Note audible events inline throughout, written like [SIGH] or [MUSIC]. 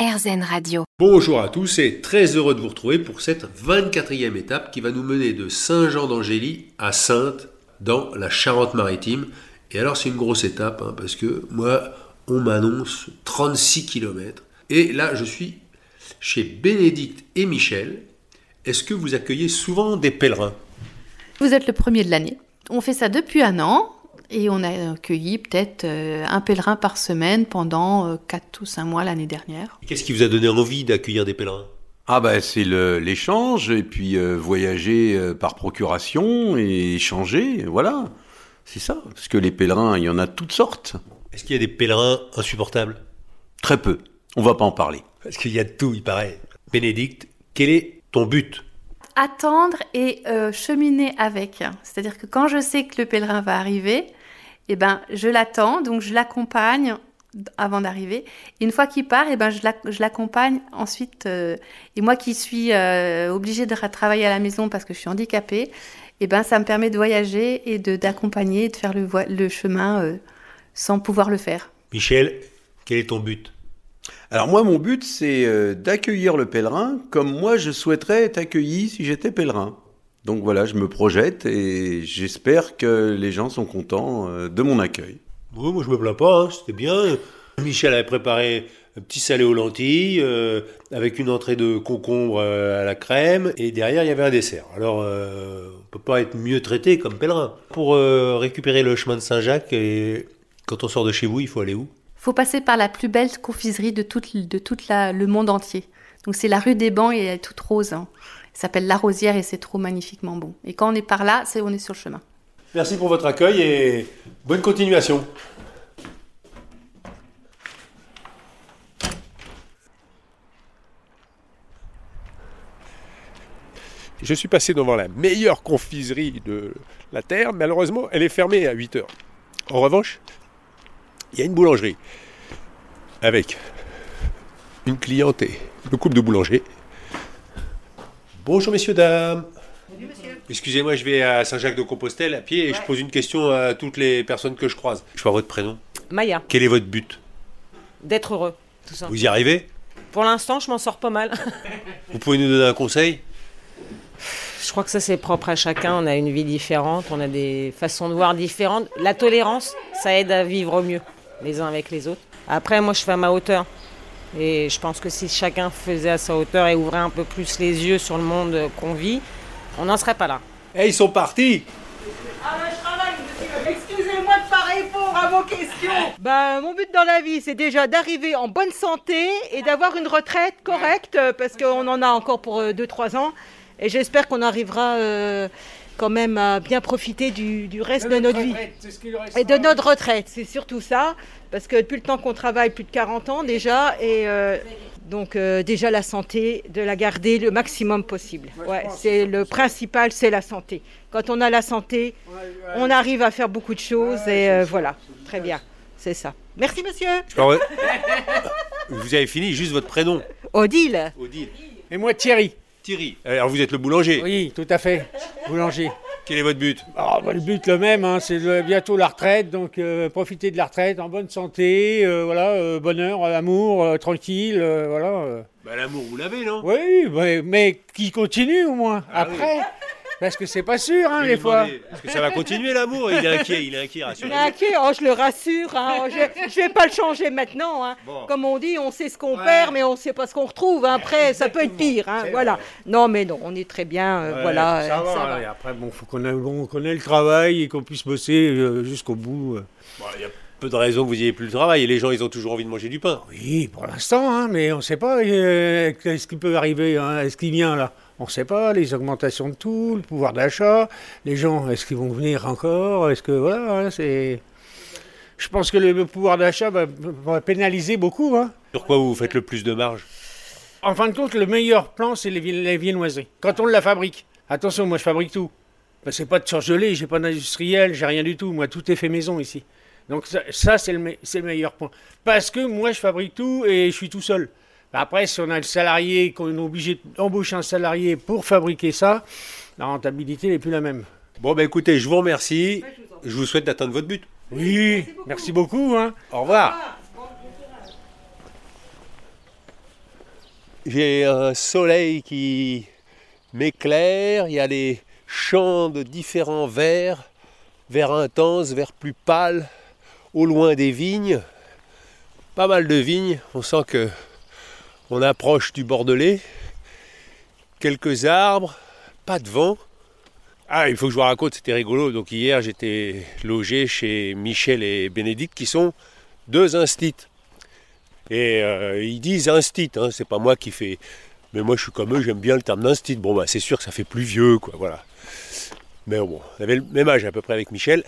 RZN Radio. Bonjour à tous et très heureux de vous retrouver pour cette 24e étape qui va nous mener de Saint-Jean d'Angély à Sainte dans la Charente-Maritime. Et alors c'est une grosse étape hein, parce que moi on m'annonce 36 km. Et là je suis chez Bénédicte et Michel. Est-ce que vous accueillez souvent des pèlerins? Vous êtes le premier de l'année. On fait ça depuis un an et on a accueilli peut-être euh, un pèlerin par semaine pendant 4 euh, ou 5 mois l'année dernière. Qu'est-ce qui vous a donné envie d'accueillir des pèlerins? Ah ben c'est l'échange et puis euh, voyager par procuration et échanger, voilà. C'est ça, parce que les pèlerins, il y en a toutes sortes. Est-ce qu'il y a des pèlerins insupportables? Très peu, on va pas en parler. Parce qu'il y a de tout, il paraît. Bénédicte, quel est ton but? Attendre et cheminer avec. C'est-à-dire que quand je sais que le pèlerin va arriver, eh ben, je l'attends, donc je l'accompagne avant d'arriver. Et une fois qu'il part, eh ben, je l'accompagne ensuite. Euh, et moi qui suis euh, obligée de travailler à la maison parce que je suis handicapée, eh ben, ça me permet de voyager et d'accompagner, de, de, faire le, le chemin euh, sans pouvoir le faire. Michel, quel est ton but? Alors moi, mon but, c'est d'accueillir le pèlerin comme moi, je souhaiterais être accueilli si j'étais pèlerin. Donc voilà, je me projette et j'espère que les gens sont contents euh, de mon accueil. Oui, moi je me plains pas, hein, c'était bien. Michel avait préparé un petit salé aux lentilles euh, avec une entrée de concombre euh, à la crème et derrière il y avait un dessert. Alors on peut pas être mieux traité comme pèlerin. Pour récupérer le chemin de Saint-Jacques et quand on sort de chez vous, il faut aller où? Il faut passer par la plus belle confiserie de tout de toute le monde entier. Donc c'est la rue des Bancs et elle est toute rose. Hein s'appelle La Rosière et c'est trop magnifiquement bon. Et quand on est par là, c'est on est sur le chemin. Merci pour votre accueil et bonne continuation. Je suis passé devant la meilleure confiserie de la Terre. Malheureusement, elle est fermée à 8 heures. En revanche, il y a une boulangerie avec une cliente et le couple de boulangers Bonjour messieurs, dames. Excusez-moi, je vais à Saint-Jacques-de-Compostelle à pied et je pose une question à toutes les personnes que je croise. Je vois votre prénom. Maya. Quel est votre but? D'être heureux, tout ça. Vous y arrivez? Pour l'instant, je m'en sors pas mal. Vous pouvez nous donner un conseil? Je crois que ça c'est propre à chacun. On a une vie différente, on a des façons de voir différentes. La tolérance, ça aide à vivre mieux les uns avec les autres. Après, moi, je fais à ma hauteur. Et je pense que si chacun faisait à sa hauteur et ouvrait un peu plus les yeux sur le monde qu'on vit, on n'en serait pas là. Eh, ils sont partis Ah bah, je travaille, monsieur. Excusez-moi de pas répondre à vos questions. Bah, mon but dans la vie, c'est déjà d'arriver en bonne santé et d'avoir une retraite correcte, parce qu'on en a encore pour 2-3 euh, ans. Et j'espère qu'on arrivera euh, quand même à bien profiter du, reste de, notre vie. Et de notre retraite, c'est surtout ça. Parce que depuis le temps qu'on travaille, plus de 40 ans déjà, et euh, donc euh, déjà la santé, de la garder le maximum possible. Ouais, c'est le principal, c'est la santé. Quand on a la santé, on arrive à faire beaucoup de choses et euh, voilà, très bien, c'est ça. Merci monsieur. [LAUGHS] vous avez fini juste votre prénom. Odile. Odile. Et moi Thierry. Thierry. Alors vous êtes le boulanger Oui, tout à fait. Boulanger. Quel est votre but? Ah, bah, Le but le même, hein, c'est bientôt la retraite, donc euh, profiter de la retraite en bonne santé, euh, voilà, euh, bonheur, amour, tranquille, voilà. Bah, l'amour, vous l'avez, non? Oui, mais, qui continue au moins. Ah Après, parce que c'est pas sûr, hein, des fois. Est-ce que ça va continuer l'amour? Il est inquiet, il est inquiet, Il est inquiet, oh, je le rassure. Hein. je, ne vais pas le changer maintenant. Hein. Comme on dit, on sait ce qu'on perd, mais on sait pas ce qu'on retrouve. Après, ça peut être pire. Hein. Voilà. Non, mais non, on est très bien. Euh, voilà. Ça, va, après, bon, faut qu'on ait, bon, ait, le travail et qu'on puisse bosser euh, jusqu'au bout. Euh. Il y a peu de raisons que vous ayez plus le travail. Et les gens, ils ont toujours envie de manger du pain. Oui, pour l'instant, hein, mais on ne sait pas qu'est-ce qui peut arriver. Est-ce qu'il vient là? On ne sait pas, les augmentations de tout, le pouvoir d'achat, les gens, est-ce qu'ils vont venir encore Est-ce que voilà, hein, c'est. Je pense que le pouvoir d'achat va, pénaliser beaucoup. Hein. Sur quoi vous faites le plus de marge? En fin de compte, le meilleur plan, c'est les, viennoiseries. Quand on la fabrique. Attention, moi je fabrique tout. Ce c'est pas de surgelé, j'ai pas d'industriel, j'ai rien du tout. Moi, tout est fait maison ici. Donc ça, c'est le, le meilleur point. Parce que moi, je fabrique tout et je suis tout seul. Après, si on a le salarié, qu'on est obligé d'embaucher un salarié pour fabriquer ça, la rentabilité n'est plus la même. Bon, ben écoutez, je vous remercie. Je vous souhaite d'atteindre votre but. Oui, merci beaucoup. Hein. Au revoir. j'ai un soleil qui m'éclaire, il y a des champs de différents verts, vert intense, vert plus pâle, au loin des vignes, pas mal de vignes, on sent que on approche du Bordelais, quelques arbres, pas de vent. Ah, il faut que je vous raconte, c'était rigolo. Donc hier, j'étais logé chez Michel et Bénédicte, qui sont deux instits. Et euh, ils disent instit, hein, c'est pas moi qui fais. Mais moi, je suis comme eux, j'aime bien le terme d'instit. Bon, bah, c'est sûr que ça fait plus vieux, quoi, voilà. Mais bon, on avait le même âge à peu près avec Michel.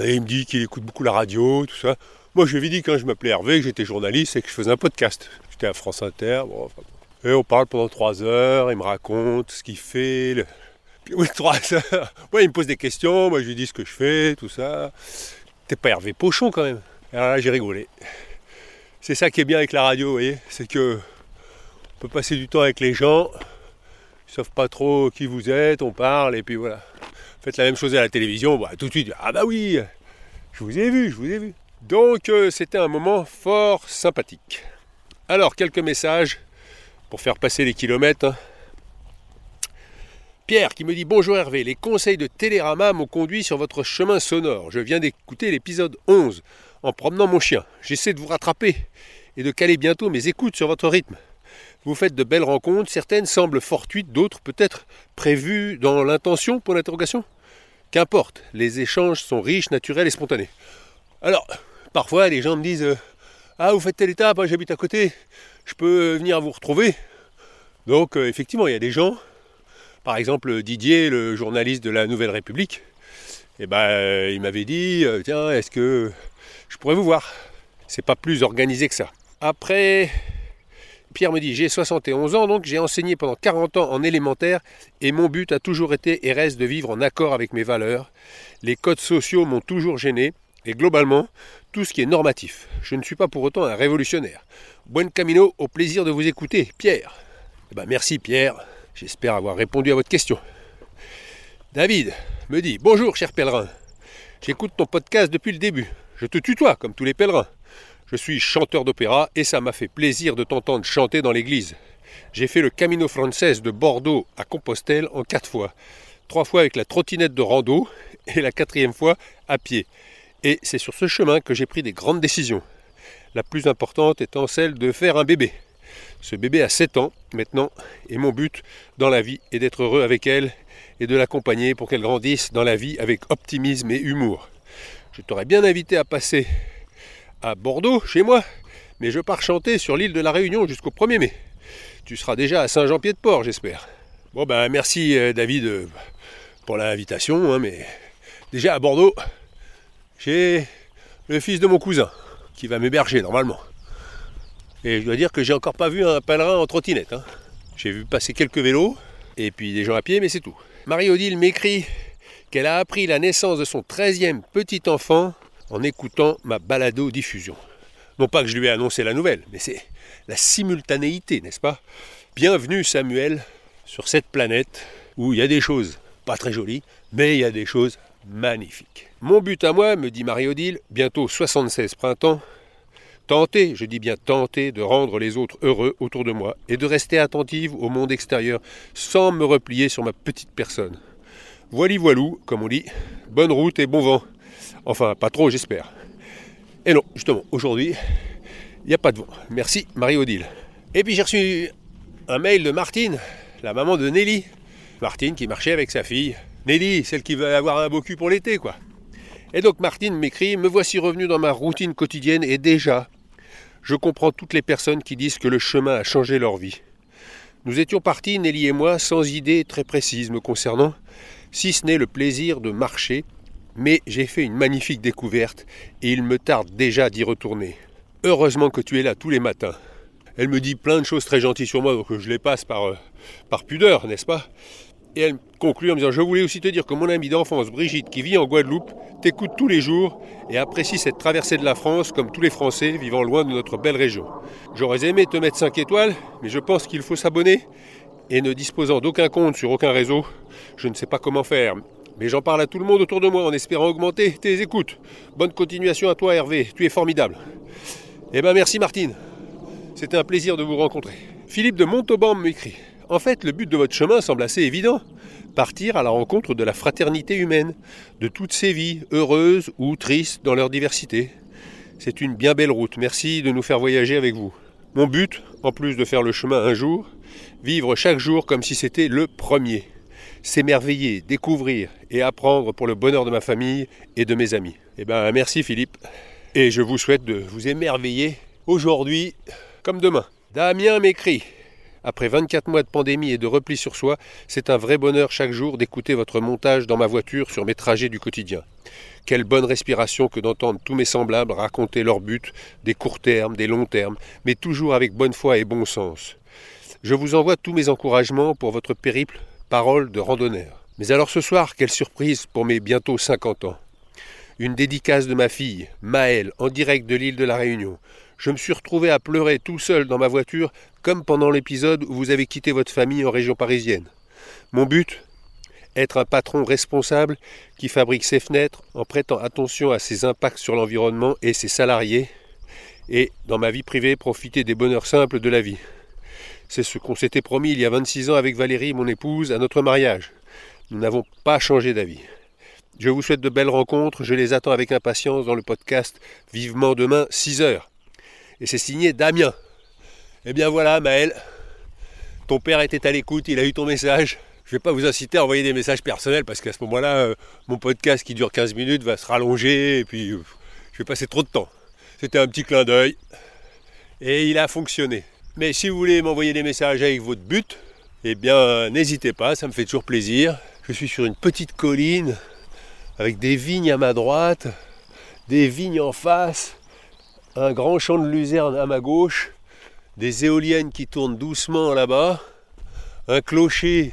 Et il me dit qu'il écoute beaucoup la radio, tout ça. Moi, je lui ai dit quand je m'appelais Hervé, que j'étais journaliste et que je faisais un podcast. J'étais à France Inter. Bon, enfin. Et on parle pendant trois heures, il me raconte ce qu'il fait. Le... Oui, [LAUGHS] trois heures. Moi, il me pose des questions, moi, je lui dis ce que je fais, tout ça. T'es pas Hervé Pochon quand même. Alors là, j'ai rigolé. C'est ça qui est bien avec la radio, vous voyez, c'est que on peut passer du temps avec les gens, ils savent pas trop qui vous êtes, on parle, et puis voilà. Faites la même chose à la télévision, bah, tout de suite, ah bah oui, je vous ai vu, je vous ai vu. Donc euh, c'était un moment fort sympathique. Alors, quelques messages pour faire passer les kilomètres. hein. Pierre qui me dit Bonjour Hervé, les conseils de Télérama m'ont conduit sur votre chemin sonore. Je viens d'écouter l'épisode 11 en promenant mon chien. J'essaie de vous rattraper et de caler bientôt mes écoutes sur votre rythme. Vous faites de belles rencontres, certaines semblent fortuites, d'autres peut-être prévues dans l'intention pour l'interrogation. Qu'importe, les échanges sont riches, naturels et spontanés. Alors, parfois les gens me disent euh, Ah, vous faites telle étape, hein, j'habite à côté, je peux venir vous retrouver. Donc, euh, effectivement, il y a des gens, par exemple Didier, le journaliste de la Nouvelle République, eh ben, euh, il m'avait dit euh, Tiens, est-ce que je pourrais vous voir? C'est pas plus organisé que ça. Après, Pierre me dit J'ai 71 ans, donc j'ai enseigné pendant 40 ans en élémentaire et mon but a toujours été et reste de vivre en accord avec mes valeurs. Les codes sociaux m'ont toujours gêné et globalement, tout ce qui est normatif. Je ne suis pas pour autant un révolutionnaire. Buen camino, au plaisir de vous écouter, Pierre. Eh ben, merci Pierre, j'espère avoir répondu à votre question. David me dit Bonjour cher pèlerin, j'écoute ton podcast depuis le début. Je te tutoie comme tous les pèlerins. Je suis chanteur d'opéra et ça m'a fait plaisir de t'entendre chanter dans l'église. J'ai fait le Camino Frances de Bordeaux à Compostelle en quatre fois. Trois fois avec la trottinette de rando et la quatrième fois à pied. Et c'est sur ce chemin que j'ai pris des grandes décisions. La plus importante étant celle de faire un bébé. Ce bébé a 7 ans maintenant et mon but dans la vie est d'être heureux avec elle et de l'accompagner pour qu'elle grandisse dans la vie avec optimisme et humour. Je t'aurais bien invité à passer à Bordeaux, chez moi, mais je pars chanter sur l'île de la Réunion jusqu'au 1er mai. Tu seras déjà à Saint-Jean-Pied-de-Port, j'espère. Bon ben merci euh, David euh, pour l'invitation, hein, mais déjà à Bordeaux, j'ai le fils de mon cousin qui va m'héberger normalement. Et je dois dire que j'ai encore pas vu un pèlerin en trottinette. hein. J'ai vu passer quelques vélos et puis des gens à pied, mais c'est tout. Marie-Odile m'écrit qu'elle a appris la naissance de son 13e petit enfant en écoutant ma balado-diffusion. Non pas que je lui ai annoncé la nouvelle, mais c'est la simultanéité, n'est-ce pas? Bienvenue Samuel sur cette planète où il y a des choses pas très jolies, mais il y a des choses magnifiques. Mon but à moi, me dit Marie-Odile, bientôt 76 printemps, tenter, je dis bien tenter, de rendre les autres heureux autour de moi et de rester attentive au monde extérieur sans me replier sur ma petite personne. Voili voilou, comme on dit, bonne route et bon vent. Enfin, pas trop, j'espère. Et non, justement, aujourd'hui, il n'y a pas de vent. Merci, Marie-Odile. Et puis j'ai reçu un mail de Martine, la maman de Nelly. Martine qui marchait avec sa fille. Nelly, celle qui va avoir un beau cul pour l'été, quoi. Et donc Martine m'écrit Me voici revenu dans ma routine quotidienne et déjà, je comprends toutes les personnes qui disent que le chemin a changé leur vie. Nous étions partis, Nelly et moi, sans idée très précise me concernant, si ce n'est le plaisir de marcher, mais j'ai fait une magnifique découverte et il me tarde déjà d'y retourner. Heureusement que tu es là tous les matins. Elle me dit plein de choses très gentilles sur moi, donc je les passe par, euh, par pudeur, n'est-ce pas? Et elle conclut en me disant Je voulais aussi te dire que mon amie d'enfance, Brigitte, qui vit en Guadeloupe, t'écoute tous les jours et apprécie cette traversée de la France comme tous les Français vivant loin de notre belle région. J'aurais aimé te mettre 5 étoiles, mais je pense qu'il faut s'abonner. Et ne disposant d'aucun compte sur aucun réseau, je ne sais pas comment faire. Mais j'en parle à tout le monde autour de moi en espérant augmenter tes écoutes. Bonne continuation à toi Hervé, tu es formidable. Eh ben merci Martine. C'était un plaisir de vous rencontrer. Philippe de Montauban m'écrit En fait, le but de votre chemin semble assez évident. Partir à la rencontre de la fraternité humaine, de toutes ces vies, heureuses ou tristes dans leur diversité. C'est une bien belle route. Merci de nous faire voyager avec vous. Mon but, en plus de faire le chemin un jour, vivre chaque jour comme si c'était le premier. S'émerveiller, découvrir et apprendre pour le bonheur de ma famille et de mes amis. Eh ben merci Philippe. Et je vous souhaite de vous émerveiller aujourd'hui comme demain. Damien m'écrit après 24 mois de pandémie et de repli sur soi, c'est un vrai bonheur chaque jour d'écouter votre montage dans ma voiture sur mes trajets du quotidien. Quelle bonne respiration que d'entendre tous mes semblables raconter leurs buts, des courts termes, des longs termes, mais toujours avec bonne foi et bon sens. Je vous envoie tous mes encouragements pour votre périple, parole de randonneur. Mais alors ce soir, quelle surprise pour mes bientôt 50 ans. Une dédicace de ma fille, Maëlle, en direct de l'île de la Réunion. Je me suis retrouvé à pleurer tout seul dans ma voiture, comme pendant l'épisode où vous avez quitté votre famille en région parisienne. Mon but Être un patron responsable qui fabrique ses fenêtres en prêtant attention à ses impacts sur l'environnement et ses salariés, et, dans ma vie privée, profiter des bonheurs simples de la vie. C'est ce qu'on s'était promis il y a 26 ans avec Valérie, mon épouse, à notre mariage. Nous n'avons pas changé d'avis. Je vous souhaite de belles rencontres, je les attends avec impatience dans le podcast Vivement demain, 6 heures et c'est signé Damien. Eh bien voilà, Maël, ton père était à l'écoute, il a eu ton message. Je ne vais pas vous inciter à envoyer des messages personnels parce qu'à ce moment-là, euh, mon podcast qui dure 15 minutes va se rallonger et puis euh, je vais passer trop de temps. C'était un petit clin d'œil et il a fonctionné. Mais si vous voulez m'envoyer des messages avec votre but, eh bien n'hésitez pas, ça me fait toujours plaisir. Je suis sur une petite colline avec des vignes à ma droite, des vignes en face, un grand champ de luzerne à ma gauche, des éoliennes qui tournent doucement là-bas, un clocher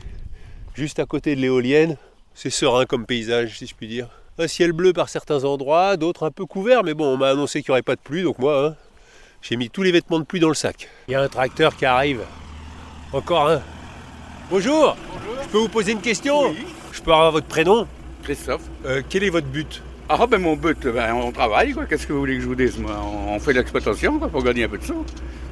juste à côté de l'éolienne. C'est serein comme paysage, si je puis dire. Un ciel bleu par certains endroits, d'autres un peu couverts, mais bon, on m'a annoncé qu'il n'y aurait pas de pluie, donc moi, hein, j'ai mis tous les vêtements de pluie dans le sac. Il y a un tracteur qui arrive. Encore un. Bonjour, Je peux vous poser une question? Je peux avoir votre prénom? Christophe. Euh, Quel est votre but? Ah ben mon but, ben, on travaille quoi. Qu'est-ce que vous voulez que je vous dise moi? On fait de l'exploitation quoi, pour gagner un peu de sous.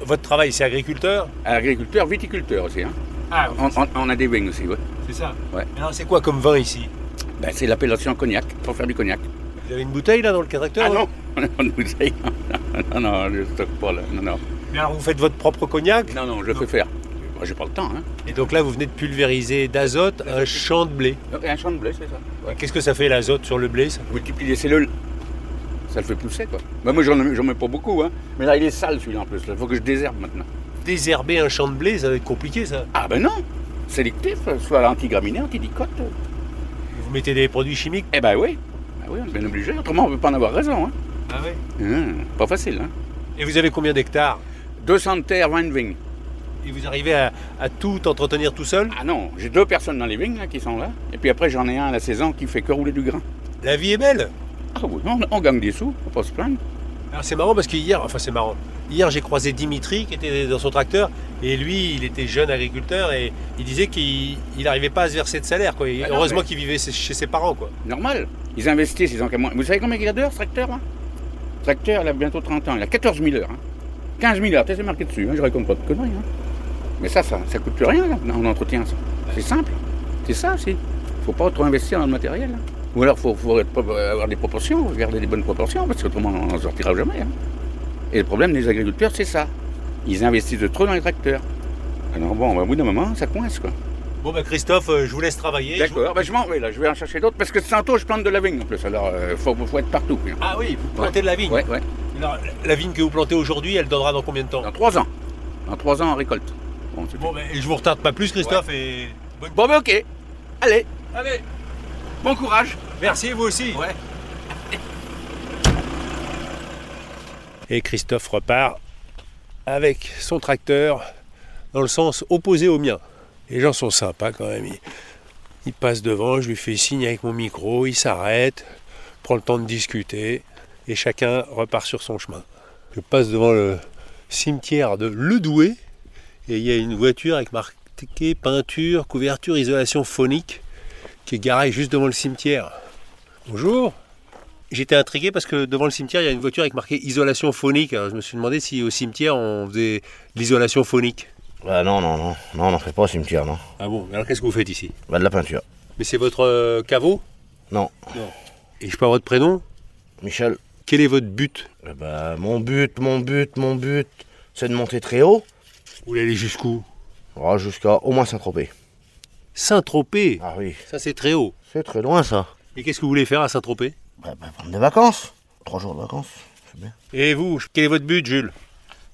Votre travail, c'est agriculteur? Agriculteur, viticulteur aussi. Hein. Ah, On, on- on a des vignes aussi, ouais. c'est ça. Ouais. Alors, c'est quoi comme vin ici? Ben, c'est l'appellation cognac, pour faire du cognac. Vous avez une bouteille là dans le tracteur Ah non On a pas de bouteille. [LAUGHS] Non, non, je stocke pas là. Non, non. Mais alors vous faites votre propre cognac? Non, non, je peux faire. Moi, j'ai pas le temps, hein. Et donc là vous venez de pulvériser d'azote un champ de blé. Donc, un champ de blé, c'est ça. Ouais. Qu'est-ce que ça fait l'azote sur le blé ça? Multiplie les cellules. Ça le fait pousser, quoi. Ben, moi, j'en j'en mets pas beaucoup, hein. Mais là, il est sale, celui-là, en plus. Il faut que je désherbe maintenant. Désherber un champ de blé, ça va être compliqué ça. Ah ben non Sélectif, soit antigraminé, antidicote. Vous mettez des produits chimiques? Eh ben oui. Ben oui, on est bien obligé. Autrement, on peut pas en avoir raison, hein. Ah ouais? Hum, pas facile, hein. Et vous avez combien d'hectares? 200 de terre, 20 de vignes. Et vous arrivez à, à tout entretenir tout seul Ah non, j'ai deux personnes dans les vignes là, qui sont là. Et puis après, j'en ai un à la saison qui fait que rouler du grain. La vie est belle Ah oui, on, on gagne des sous, faut pas se plaindre. Alors c'est marrant parce que hier, enfin c'est marrant, hier j'ai croisé Dimitri qui était dans son tracteur et lui il était jeune agriculteur et il disait qu'il n'arrivait pas à se verser de salaire quoi. Ah heureusement mais- qu'il vivait chez ses parents quoi. Normal. Ils investissent, ils ont. Vous savez combien il a d'heures, ce tracteur Tracteur, il a bientôt 30 ans. Il a 14 000 heures. hein. 15 000 heures, c'est marqué dessus. Hein. Je raconte pas de conneries. hein. Mais ça, ça, ça coûte plus rien là, en entretien. ça. C'est simple. C'est ça aussi. faut pas trop investir dans le matériel. hein. Ou alors, il faut, faut être- avoir des proportions, garder des bonnes proportions, parce qu'autrement, on n'en sortira jamais. hein. Et le problème des agriculteurs, c'est ça. Ils investissent de trop dans les tracteurs. Alors bon, au bout d'un moment, ça coince quoi. Bon ben Christophe, euh, je vous laisse travailler. Je vous- D'accord, ben, je m'en vais là, je vais en chercher d'autres parce que tantôt je plante de la vigne en plus, alors il faut, faut être partout. hein. Ah oui, vous plantez de la vigne. Ouais, ouais. Alors, la vigne que vous plantez aujourd'hui, elle donnera dans combien de temps? Dans trois ans. Dans trois ans on récolte. Bon, Bon ben je vous retarde pas plus Christophe et bonne... bon ben ok. Allez, Allez, bon courage. merci vous aussi. Ouais. [LAUGHS] Et Christophe repart avec son tracteur dans le sens opposé au mien. Les gens sont sympas quand même. Ils, ils passent devant, je lui fais signe avec mon micro, il s'arrête, prend le temps de discuter et chacun repart sur son chemin. Je passe devant le cimetière de Ledoué et il y a une voiture avec marqué peinture, couverture, isolation phonique qui est garée juste devant le cimetière. Bonjour. J'étais intrigué parce que devant le cimetière, il y a une voiture avec marqué isolation phonique. Alors je me suis demandé si au cimetière on faisait de l'isolation phonique. Bah non, non, non, non, on n'en fait pas au cimetière, non. Ah bon Alors qu'est-ce que vous faites ici? Bah de la peinture. Mais c'est votre euh, caveau? Non. Et je peux avoir votre prénom? Michel. Quel est votre but? Eh bah mon but, mon but, mon but, c'est de monter très haut. Vous voulez aller jusqu'où Oh, Jusqu'à au moins Saint-Tropez. Saint-Tropez Ah oui. Ça c'est très haut. C'est très loin ça. Et qu'est-ce que vous voulez faire à Saint-Tropez Bah, bah, prendre des vacances. Trois jours de vacances, c'est bien. Et vous, quel est votre but Jules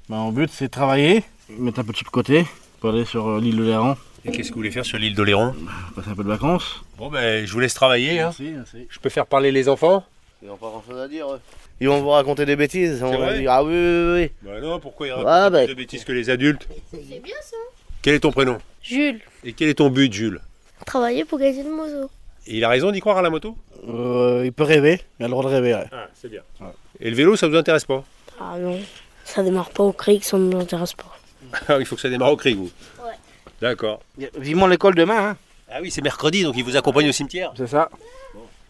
Bah, mon but, c'est de travailler, mettre un petit de côté pour aller sur euh, l'île de Léran, Et qu'est-ce que vous voulez faire sur l'île d'Oléron passer un peu de vacances. Bon ben je vous laisse travailler. Hein. Merci. Je peux faire parler les enfants Ils n'ont pas grand chose à dire. eux. Ils vont vous raconter des bêtises. on va vrai dire, ah oui, oui, oui. Bah non, pourquoi ils racontent racontent Ah, bah. plus de bêtises que les adultes C'est bien ça. Quel est ton prénom? Jules, Et quel est ton but Jules? Travailler pour gagner de moto. Et il a raison d'y croire à la moto? Euh, il peut rêver, il a le droit de rêver. ouais. Ah, c'est bien. Et le vélo, ça vous intéresse pas? Ah non, ça démarre pas au cric, ça ne m'intéresse pas. [LAUGHS] Ah, il faut que ça démarre au cri, vous Ouais. D'accord. Vivement l'école demain, hein. Ah oui, c'est mercredi, donc il vous accompagne au cimetière. c'est ça.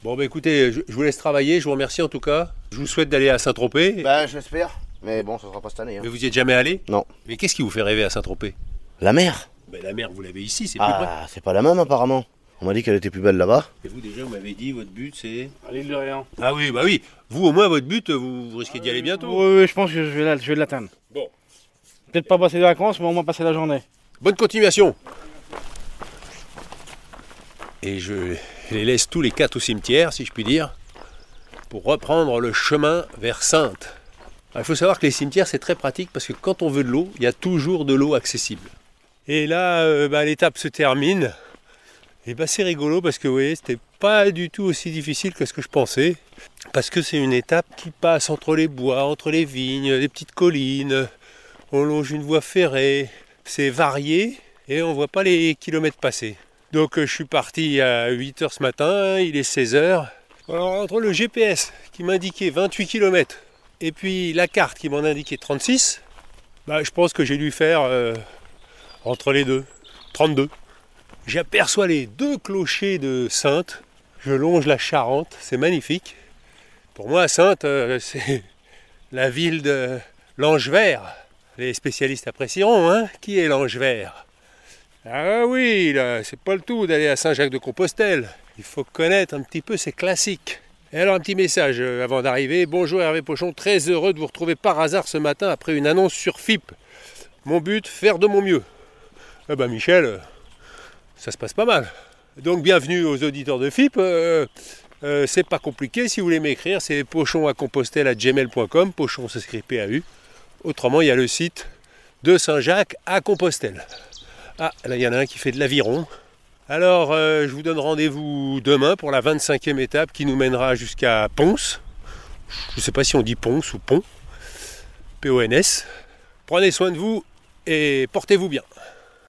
Bon, bah écoutez, je, je vous laisse travailler, je vous remercie en tout cas. Je vous souhaite d'aller à Saint-Tropez. Bah j'espère. Mais bon, ça sera pas cette année. hein. Mais vous y êtes jamais allé? Non. Mais qu'est-ce qui vous fait rêver à Saint-Tropez? La mer ben, La mer, vous l'avez ici, c'est plus près. Ah, c'est pas la même apparemment. On m'a dit qu'elle était plus belle là-bas. Et vous déjà, vous m'avez dit, votre but c'est... À l'île de Léran. Ah oui, bah oui. Vous, au moins, votre but, vous, vous risquez d'y aller bientôt. Oui, oui, je pense que je vais la- je vais l'atteindre. Bon. Peut-être pas passer des vacances, mais au moins passer la journée. Bonne continuation. Et je les laisse tous les quatre au cimetière, si je puis dire, pour reprendre le chemin vers Sainte. Alors, il faut savoir que les cimetières, c'est très pratique parce que quand on veut de l'eau, il y a toujours de l'eau accessible. Et là, euh, bah, l'étape se termine. Et bah, c'est rigolo parce que vous voyez, c'était pas du tout aussi difficile que ce que je pensais. Parce que c'est une étape qui passe entre les bois, entre les vignes, les petites collines. On longe une voie ferrée. C'est varié et on voit pas les kilomètres passer. Donc euh, je suis parti à 8h ce matin, il est 16h. Alors entre le GPS qui m'indiquait 28 km et puis la carte qui m'en indiquait 36, bah, je pense que j'ai dû faire euh, entre les deux, 32. J'aperçois les deux clochers de Sainte. Je longe la Charente, c'est magnifique. Pour moi, Sainte, euh, [LAUGHS] c'est la ville de l'Ange Vert. Les spécialistes apprécieront, hein Qui est l'Ange Vert Ah oui, là, c'est pas le tout d'aller à Saint-Jacques-de-Compostelle. Il faut connaître un petit peu ses classiques. Et alors un petit message euh, avant d'arriver. Bonjour Hervé Pochon, très heureux de vous retrouver par hasard ce matin après une annonce sur FIP. Mon but, faire de mon mieux. Eh ben Michel, euh, ça se passe pas mal. Donc bienvenue aux auditeurs de FIP. Euh, c'est pas compliqué, si vous voulez m'écrire, c'est pochon à compostelle à gmail.com. Pochon s'écrit PAU. Autrement, il y a le site de Saint-Jacques à Compostelle. Ah, là, il y en a un qui fait de l'aviron. Alors, euh, je vous donne rendez-vous demain pour la 25e étape qui nous mènera jusqu'à Ponce. Je ne sais pas si on dit Ponce ou Pont. P-O-N-S. Prenez soin de vous et portez-vous bien.